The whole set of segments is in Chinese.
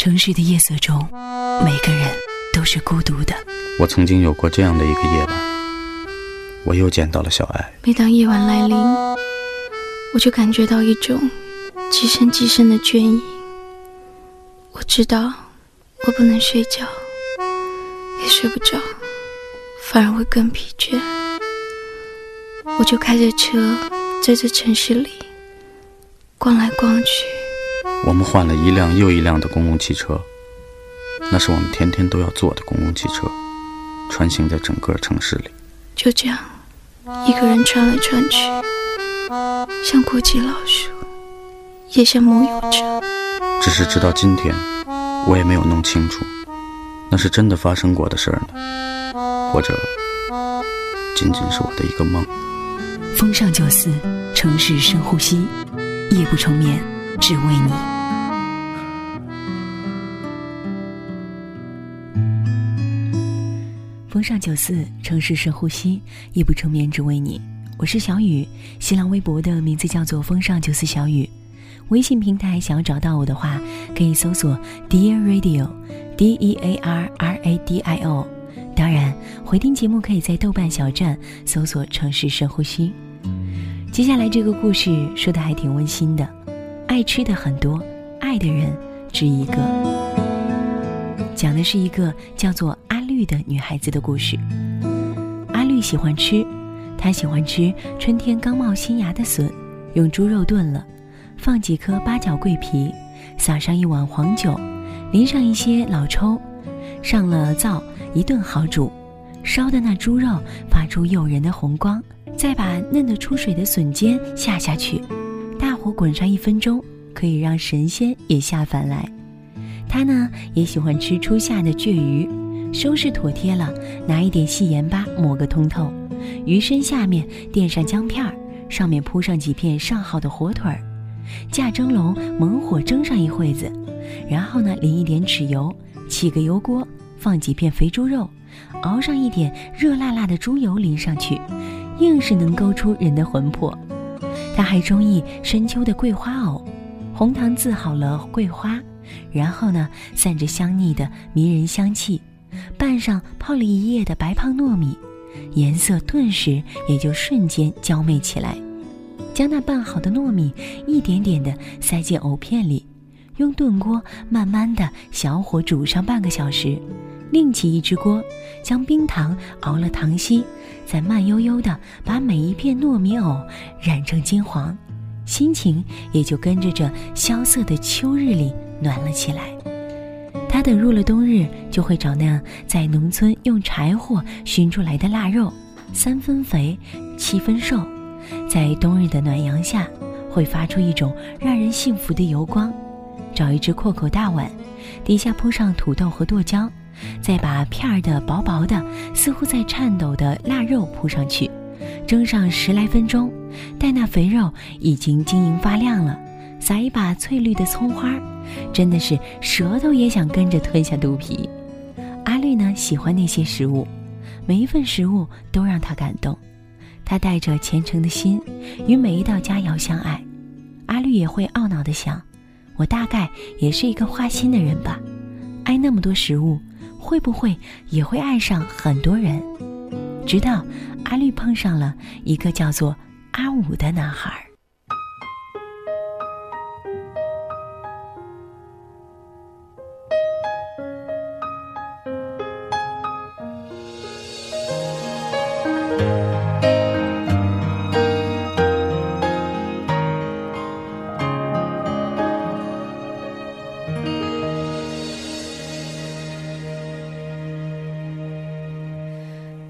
城市的夜色中，每个人都是孤独的。我曾经有过这样的一个夜晚，我又见到了小爱。每当夜晚来临，我就感觉到一种极深极深的倦意。我知道我不能睡觉，也睡不着，反而会更疲倦。我就开着车在这城市里逛来逛去。我们换了一辆又一辆的公共汽车，那是我们天天都要坐的公共汽车，穿行在整个城市里。就这样，一个人穿来穿去，像过街老鼠，也像梦游者。只是直到今天，我也没有弄清楚，那是真的发生过的事儿呢，或者仅仅是我的一个梦。风尚九四，城市深呼吸，夜不成眠，只为你。风尚九四，城市深呼吸，夜不成眠，只为你。我是小雨，新浪微博的名字叫做风尚九四小雨。微信平台想要找到我的话，可以搜索 Dear Radio，D E A R R A D I O。当然，回听节目可以在豆瓣小站搜索“城市深呼吸”。接下来这个故事说的还挺温馨的，爱吃的很多，爱的人只一个。讲的是一个叫做阿。绿的女孩子的故事。阿绿喜欢吃，她喜欢吃春天刚冒新芽的笋，用猪肉炖了，放几颗八角桂皮，撒上一碗黄酒，淋上一些老抽，上了灶一顿好煮，烧的那猪肉发出诱人的红光，再把嫩的出水的笋尖下下去，大火滚上一分钟，可以让神仙也下凡来。他呢也喜欢吃初夏的鲫鱼。收拾妥帖了，拿一点细盐巴抹个通透，鱼身下面垫上姜片儿，上面铺上几片上好的火腿儿，架蒸笼猛火蒸上一会子，然后呢淋一点豉油，起个油锅，放几片肥猪肉，熬上一点热辣辣的猪油淋上去，硬是能勾出人的魂魄。他还中意深秋的桂花藕，红糖渍好了桂花，然后呢散着香腻的迷人香气。拌上泡了一夜的白胖糯米，颜色顿时也就瞬间娇媚起来。将那拌好的糯米一点点地塞进藕片里，用炖锅慢慢的小火煮上半个小时。另起一只锅，将冰糖熬了糖稀，再慢悠悠地把每一片糯米藕染成金黄，心情也就跟着这萧瑟的秋日里暖了起来。他等入了冬日，就会找那在农村用柴火熏出来的腊肉，三分肥，七分瘦，在冬日的暖阳下，会发出一种让人幸福的油光。找一只阔口大碗，底下铺上土豆和剁椒，再把片儿的薄薄的、似乎在颤抖的腊肉铺上去，蒸上十来分钟，待那肥肉已经晶莹发亮了。撒一把翠绿的葱花，真的是舌头也想跟着吞下肚皮。阿绿呢，喜欢那些食物，每一份食物都让他感动。他带着虔诚的心，与每一道佳肴相爱。阿绿也会懊恼地想：我大概也是一个花心的人吧？爱那么多食物，会不会也会爱上很多人？直到阿绿碰上了一个叫做阿武的男孩。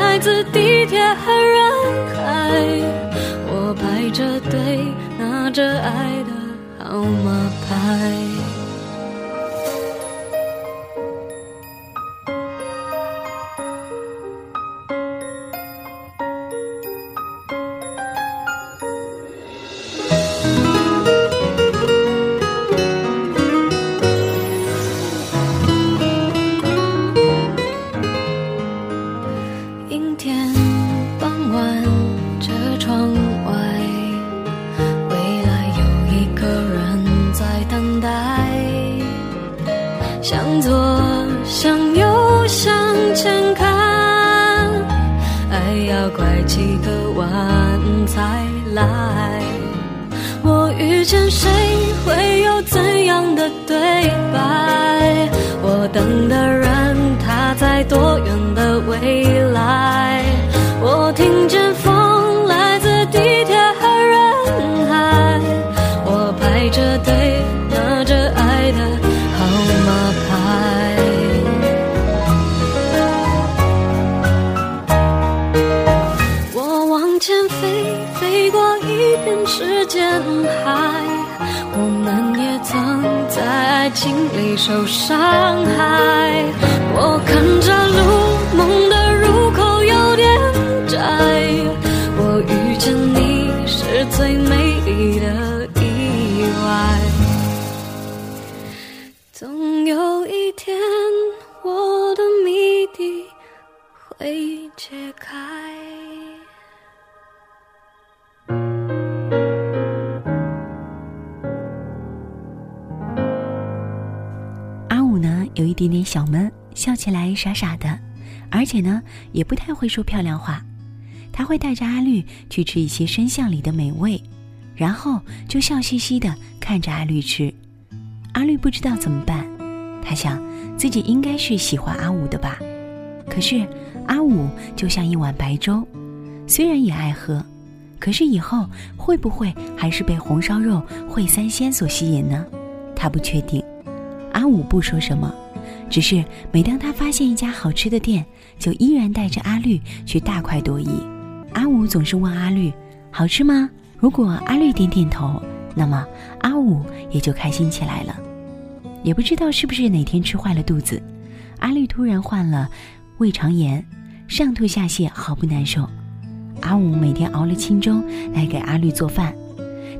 来自地铁和人海，我排着队拿着爱的号码牌。几个晚才来。我遇见谁受伤害。小闷，笑起来傻傻的，而且呢，也不太会说漂亮话。他会带着阿绿去吃一些深巷里的美味，然后就笑嘻嘻的看着阿绿吃。阿绿不知道怎么办，他想自己应该是喜欢阿五的吧。可是阿五就像一碗白粥，虽然也爱喝，可是以后会不会还是被红烧肉烩三鲜所吸引呢？他不确定。阿五不说什么。只是每当他发现一家好吃的店，就依然带着阿绿去大快朵颐。阿五总是问阿绿：“好吃吗？”如果阿绿点点头，那么阿五也就开心起来了。也不知道是不是哪天吃坏了肚子，阿绿突然患了胃肠炎，上吐下泻，好不难受。阿五每天熬了清粥来给阿绿做饭，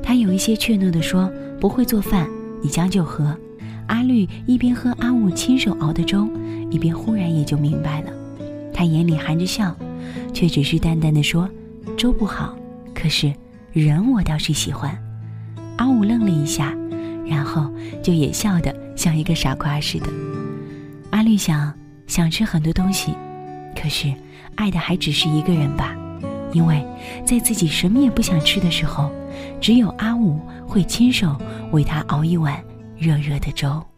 他有一些怯懦地说：“不会做饭，你将就喝。”阿绿一边喝阿武亲手熬的粥，一边忽然也就明白了，他眼里含着笑，却只是淡淡的说：“粥不好，可是人我倒是喜欢。”阿武愣了一下，然后就也笑得像一个傻瓜似的。阿绿想想吃很多东西，可是爱的还只是一个人吧，因为在自己什么也不想吃的时候，只有阿武会亲手为他熬一碗。热热的粥。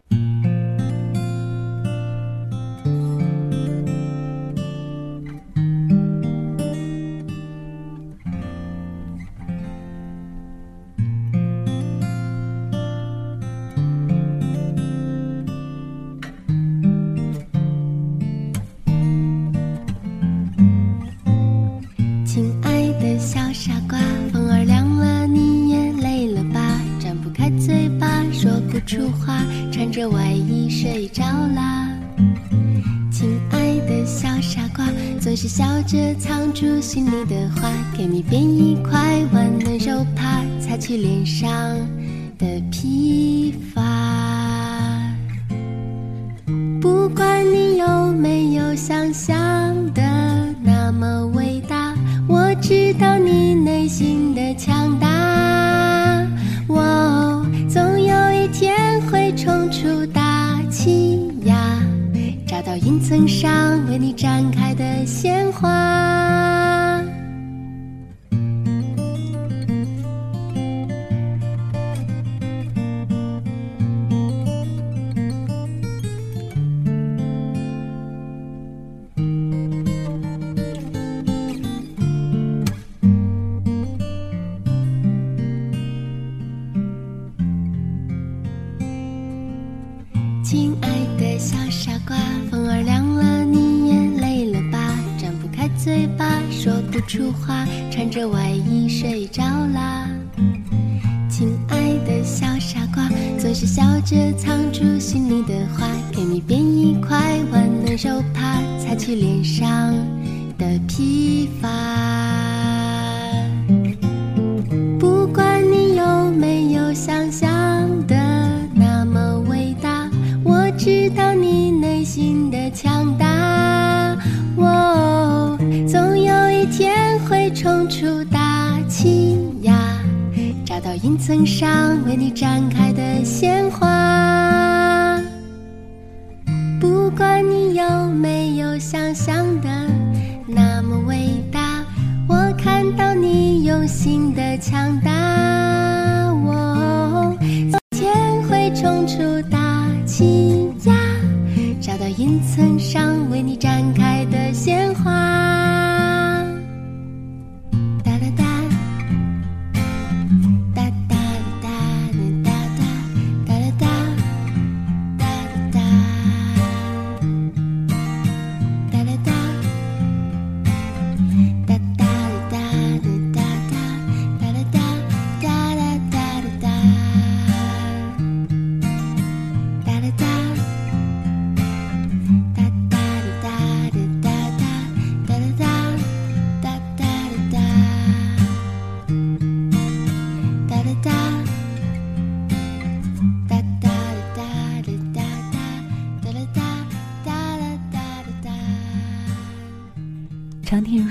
着外衣睡着啦，亲爱的小傻瓜，总是笑着藏住心里的话，给你编一块温暖手帕，擦去脸上的疲乏。不管你有没有想象的那么伟大，我知道云层上为你绽开的鲜花。亲爱的小傻瓜嘴巴，说不出话，穿着外衣睡着啦。亲爱的小傻瓜，总是笑着藏住心里的话，给你编一块温暖手帕，擦去脸上的疲乏。到云层上为你展开的鲜花。不管你有没有想象的那么伟大，我看到你用心的强大。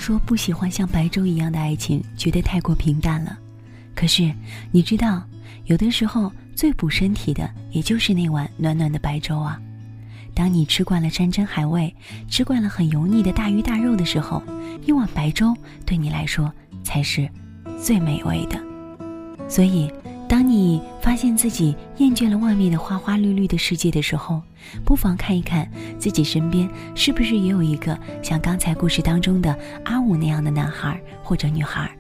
说不喜欢像白粥一样的爱情，觉得太过平淡了。可是你知道，有的时候最补身体的，也就是那碗暖暖的白粥啊。当你吃惯了山珍海味，吃惯了很油腻的大鱼大肉的时候，一碗白粥对你来说才是最美味的。所以，你发现自己厌倦了外面的花花绿绿的世界的时候，不妨看一看自己身边是不是也有一个像刚才故事当中的阿武那样的男孩或者女孩，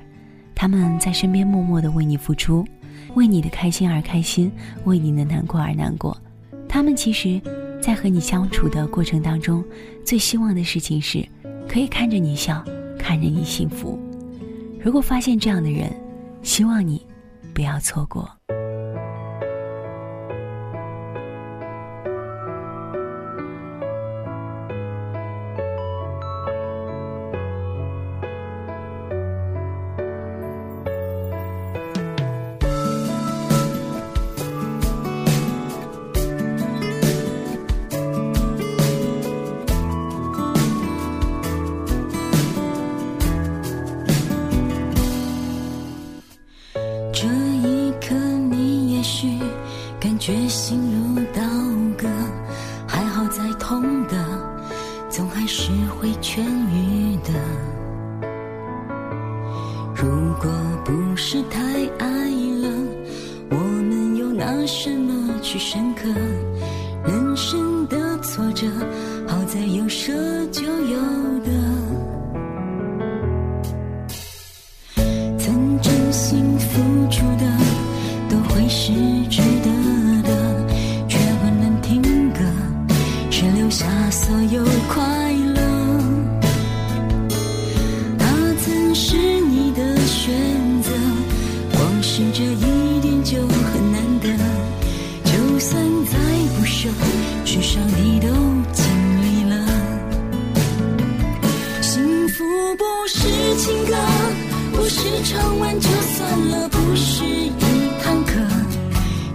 他们在身边默默的为你付出，为你的开心而开心，为你的难过而难过。他们其实，在和你相处的过程当中，最希望的事情是，可以看着你笑，看着你幸福。如果发现这样的人，希望你不要错过。痛的，总还是会痊愈的。如果不是太爱了，我们又拿什么去深刻？人生的挫折，好在有舍就有得。是唱完就算了，不是一堂课。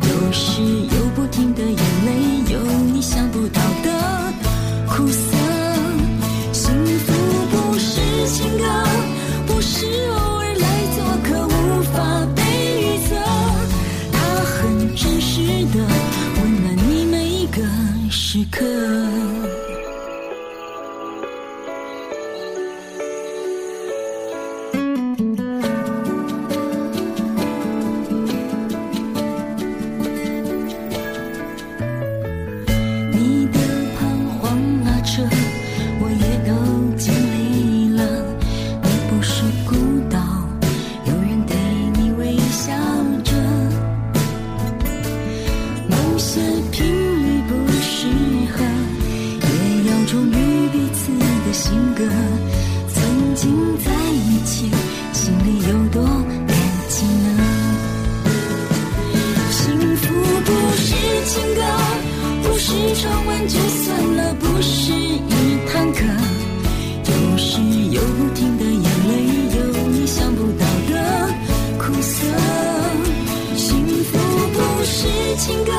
有时有不停的眼泪，有你想不到的苦涩。幸福不是情歌，不是偶尔来做客，无法被预测。它很真实的，温暖你每一个时刻。情歌，